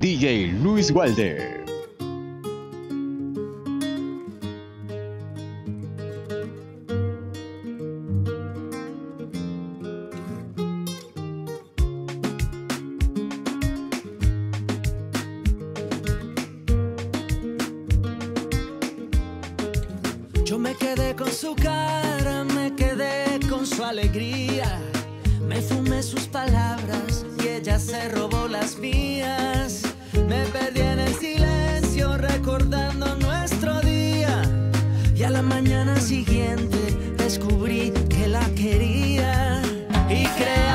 DJ Luis Walder. su cara, me quedé con su alegría. Me fumé sus palabras y ella se robó las mías. Me perdí en el silencio recordando nuestro día. Y a la mañana siguiente descubrí que la quería y creí.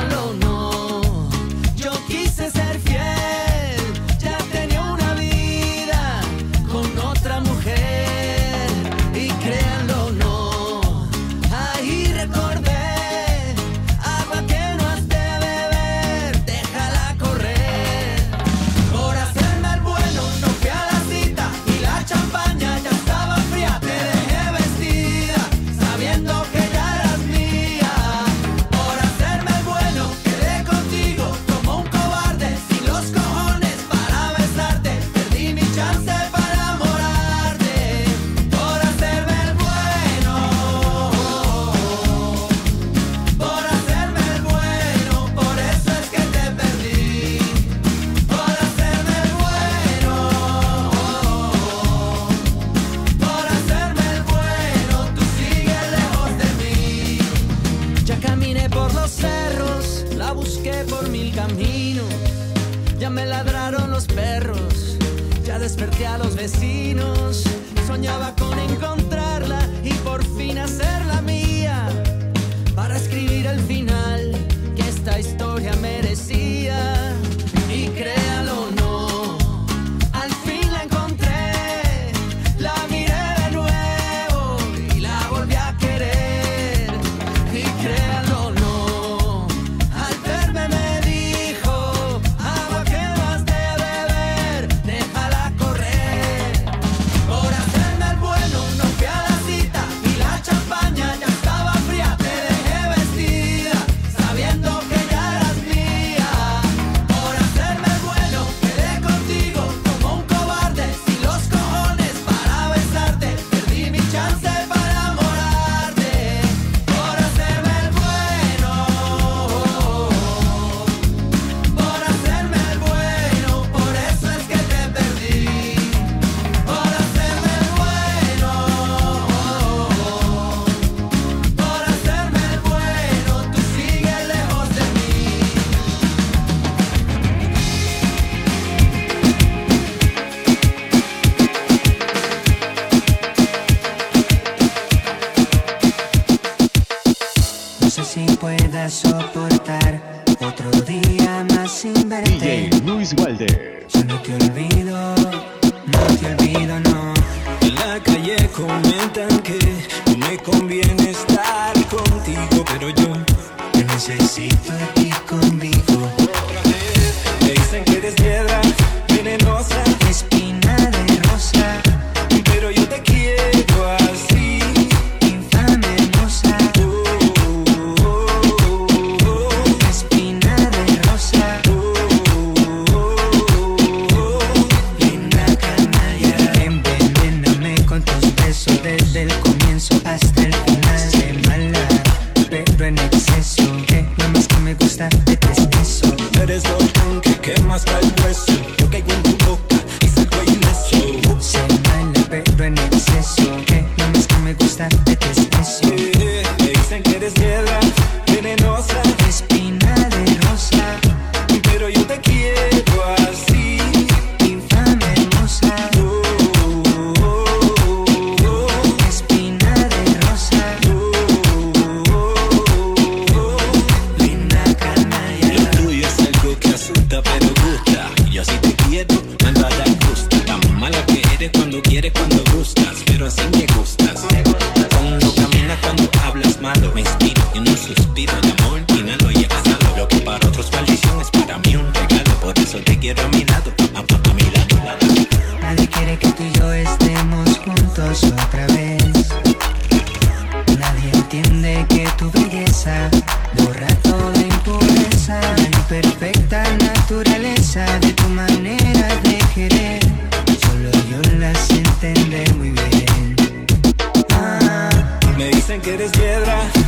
a los vecinos. Soñaba con encontrarla y por fin hacerla mía. Para escribir el final que esta historia merecía. conviene. cuando quieres, cuando gustas, pero así me gustas. Cuando caminas, cuando hablas malo, me inspiro y un suspiro de amor, inhalo y exhalo. Lo que para otros maldición es para mí un regalo, por eso te quiero a mi lado, a, a mi lado. Nadie quiere que tú y yo estemos juntos otra vez. Nadie entiende que tu belleza borra toda impureza, la perfecta naturaleza de tu manera. Ah, me dicen que eres piedra.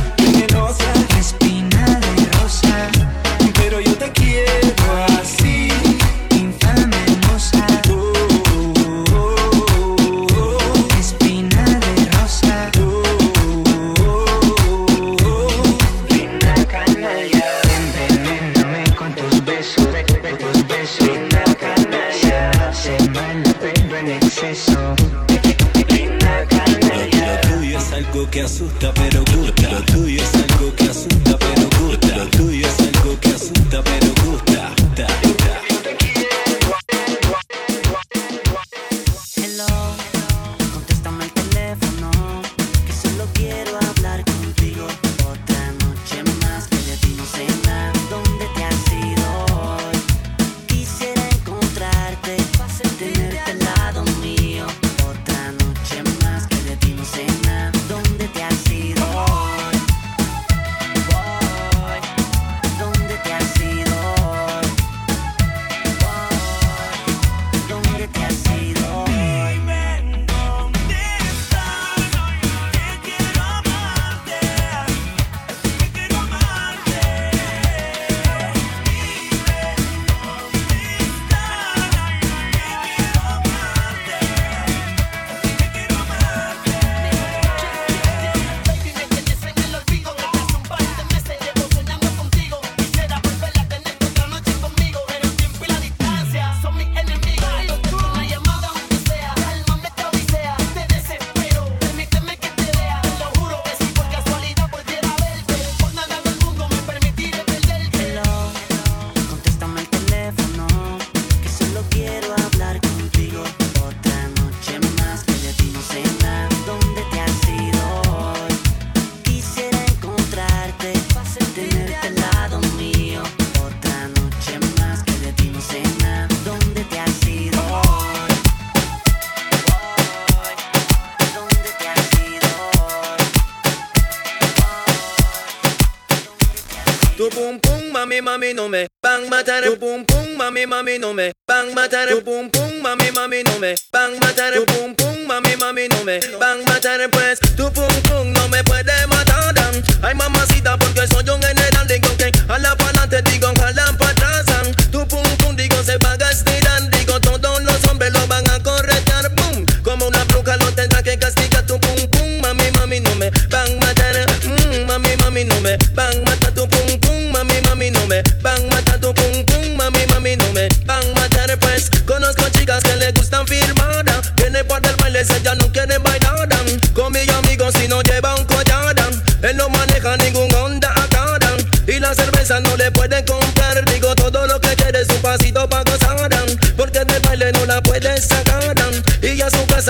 tu pum pum, mami mami no me bang matar. Tu pum pum, mami mami no me bang matar. Tu pum pum, mami mami no me bang matar. Tu pum pum, mami mami no me bang matar. Pues tu pum pum no me puede matar. Ay mamacita porque soy un general de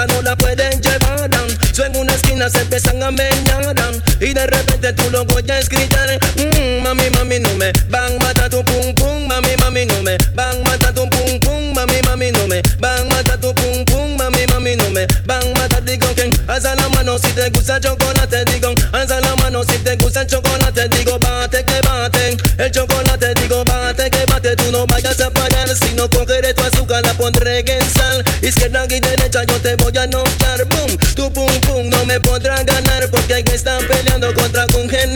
no la pueden llevar. Ah. Su una esquina se empiezan a meñar. Ah. Y de repente tú lo voy a gritar. Mm, mami, mami, no me van matar tu pum pum. Mami, mami, no me van matar tu pum pum. Mami, mami, no me van matar tu pum pum. Mami, mami, no me van matar. Digo que haz la mano si te gusta chocolate. aquí derecha yo te voy a notar, boom. Tu pum pum no me podrá ganar porque aquí están peleando contra un gen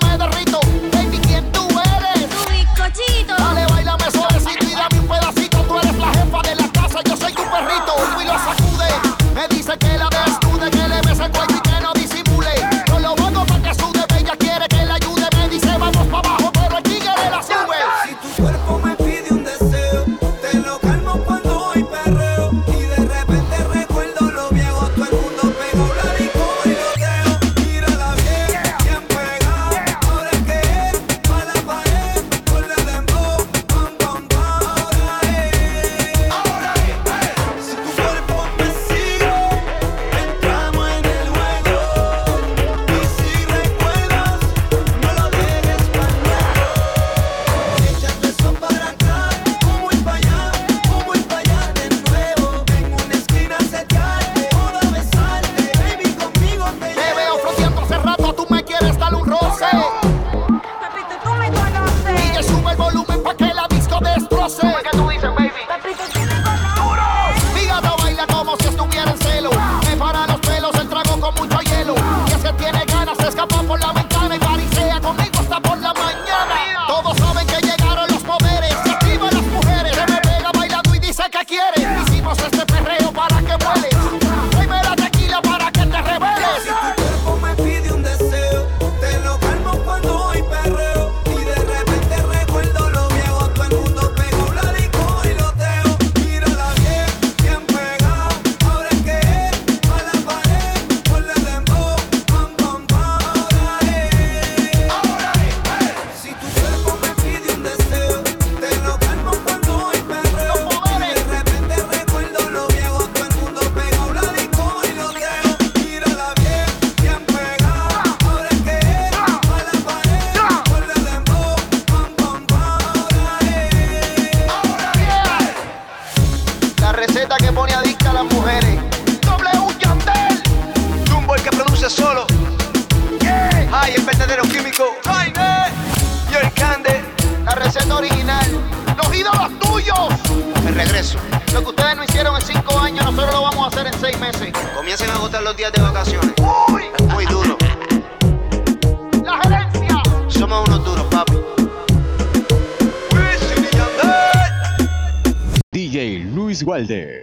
Jaime. Y el cande. La receta original. Los ídolos tuyos. El regreso. Lo que ustedes no hicieron en cinco años, nosotros lo vamos a hacer en seis meses. Comiencen a agotar los días de vacaciones. Uy. Muy duro. La gerencia. Somos unos duros, papi. DJ Luis Walder.